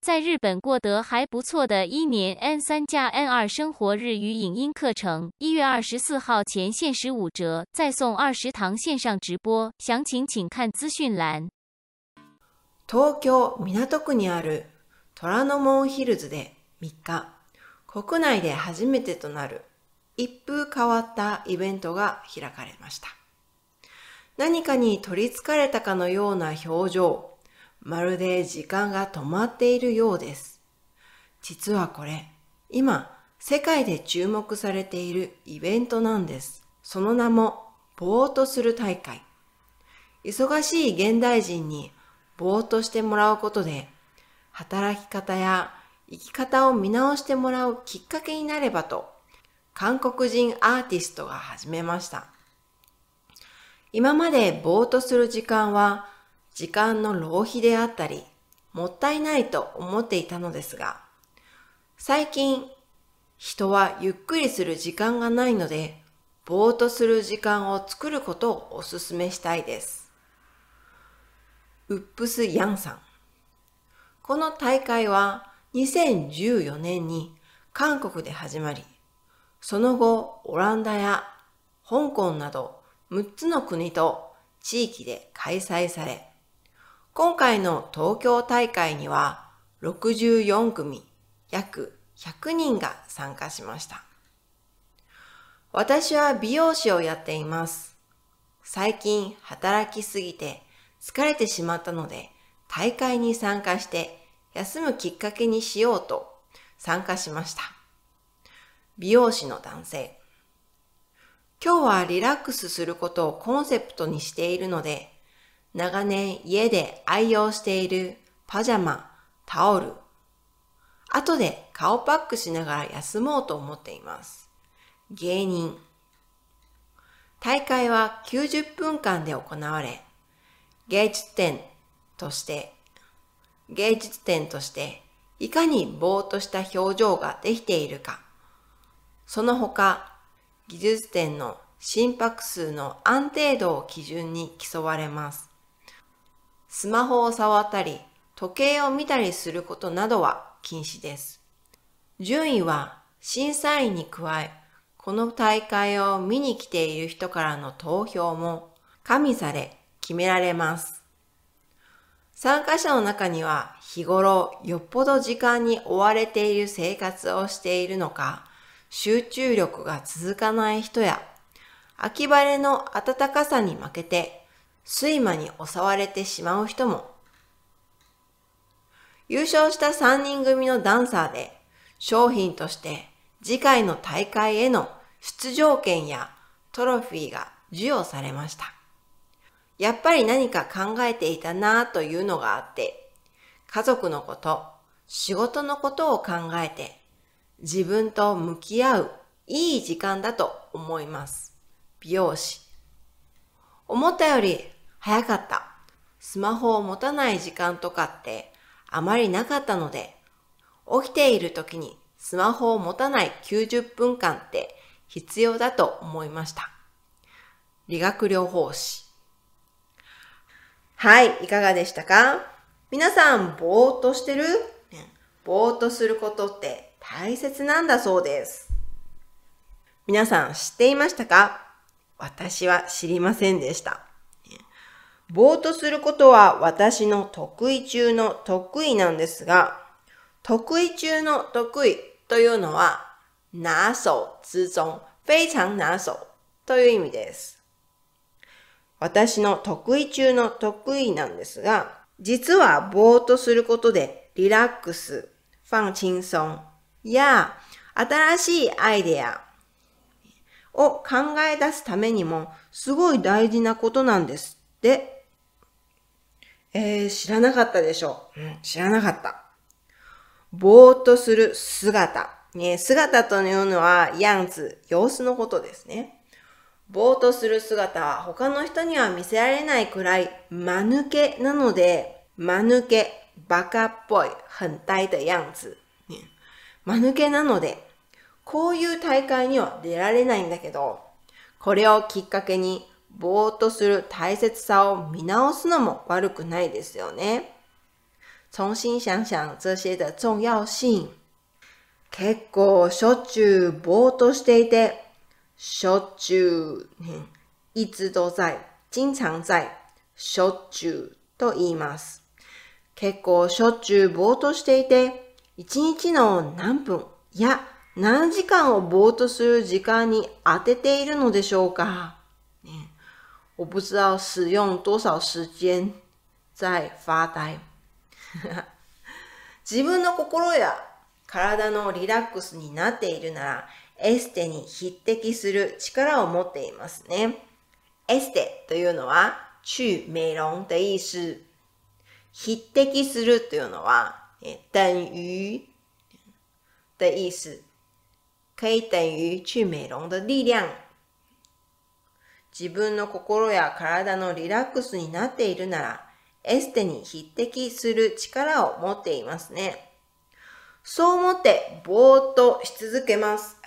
在日本过得还不错的一年 N 三加 N 二生活日语影音课程，一月二十四号前限时五折，再送二十堂线上直播，详情请看资讯栏。東京港区にある虎ノ門ヒルズで3日、国内で初めてとなる一風変わったイベントが開かれました。何かに取り憑かれたかのような表情、 まるで時間が止まっているようです。実はこれ、今、世界で注目されているイベントなんです。その名も、ぼーっとする大会。忙しい現代人にぼーっとしてもらうことで、働き方や生き方を見直してもらうきっかけになればと、韓国人アーティストが始めました。今までぼーっとする時間は時間の浪費であったり、もったいないと思っていたのですが、最近、人はゆっくりする時間がないので、ぼーっとする時間を作ることをお勧めしたいです。ウップス・ヤンさん。この大会は2014年に韓国で始まり、その後オランダや香港など6つの国と地域で開催され、今回の東京大会には64組約100人が参加しました。私は美容師をやっています。最近働きすぎて疲れてしまったので大会に参加して休むきっかけにしようと参加しました。美容師の男性。今日はリラックスすることをコンセプトにしているので長年家で愛用しているパジャマ、タオル、後で顔パックしながら休もうと思っています。芸人。大会は90分間で行われ、芸術点として、芸術点としていかにぼーっとした表情ができているか、その他、技術点の心拍数の安定度を基準に競われます。スマホを触ったり、時計を見たりすることなどは禁止です。順位は審査員に加え、この大会を見に来ている人からの投票も加味され決められます。参加者の中には日頃よっぽど時間に追われている生活をしているのか、集中力が続かない人や、秋晴れの暖かさに負けて睡魔に襲われてしまう人も。優勝した3人組のダンサーで商品として次回の大会への出場権やトロフィーが授与されました。やっぱり何か考えていたなぁというのがあって、家族のこと、仕事のことを考えて、自分と向き合ういい時間だと思います。美容師。思ったより早かった。スマホを持たない時間とかってあまりなかったので、起きている時にスマホを持たない90分間って必要だと思いました。理学療法士。はい、いかがでしたか？皆さん、ぼーっとしてる？ぼーっとすることって大切なんだそうです。皆さん知っていましたか？私は知りませんでした。ぼーっとすることは私の得意中の得意なんですが、得意中の得意というのは、拿手之中、非常拿手という意味です。私の得意中の得意なんですが、実はぼーっとすることでリラックス、放轻松や新しいアイデアを考え出すためにもすごい大事なことなんですって。えー、知らなかったでしょう。うん、知らなかった。ぼーっとする姿。ね、姿というのは、ヤンズ、様子のことですね。ぼーっとする姿は他の人には見せられないくらい間抜けなので、間抜け、バカっぽい、很呆的样子。ね、間抜けなので、こういう大会には出られないんだけど、これをきっかけにぼーっとする大切さを見直すのも悪くないですよね。重新想想这些的重要性。結構しょっちゅうぼーっとしていて、しょっちゅう、一直都在、经常在、しょっちゅうと言います。結構しょっちゅうぼーっとしていて、一日の何分、いや、何時間をぼーっとする時間に当てているのでしょうか？我不知道使用多少时间在发呆。自分の心や体のリラックスになっているなら、エステに匹敵する力を持っていますね。エステというのは、去美容的意思。匹敵するというのは、等于的意思。可以等于去美容的力量。自分の心や体のリラックスになっているなら、エステに匹敵する力を持っていますね。そう思ってぼーっとし続けます。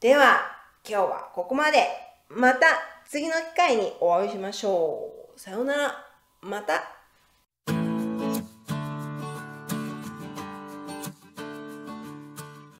では、今日はここまで。また次の機会にお会いしましょう。さようなら。また。